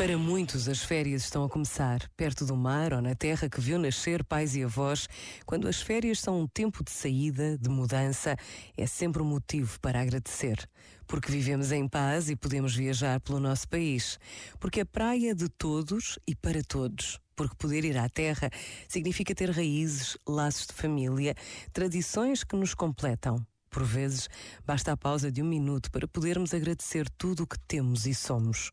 Para muitos, as férias estão a começar, perto do mar ou na terra que viu nascer pais e avós. Quando as férias são um tempo de saída, de mudança, é sempre um motivo para agradecer. Porque vivemos em paz e podemos viajar pelo nosso país. Porque a praia é de todos e para todos. Porque poder ir à terra significa ter raízes, laços de família, tradições que nos completam. Por vezes, basta a pausa de um minuto para podermos agradecer tudo o que temos e somos.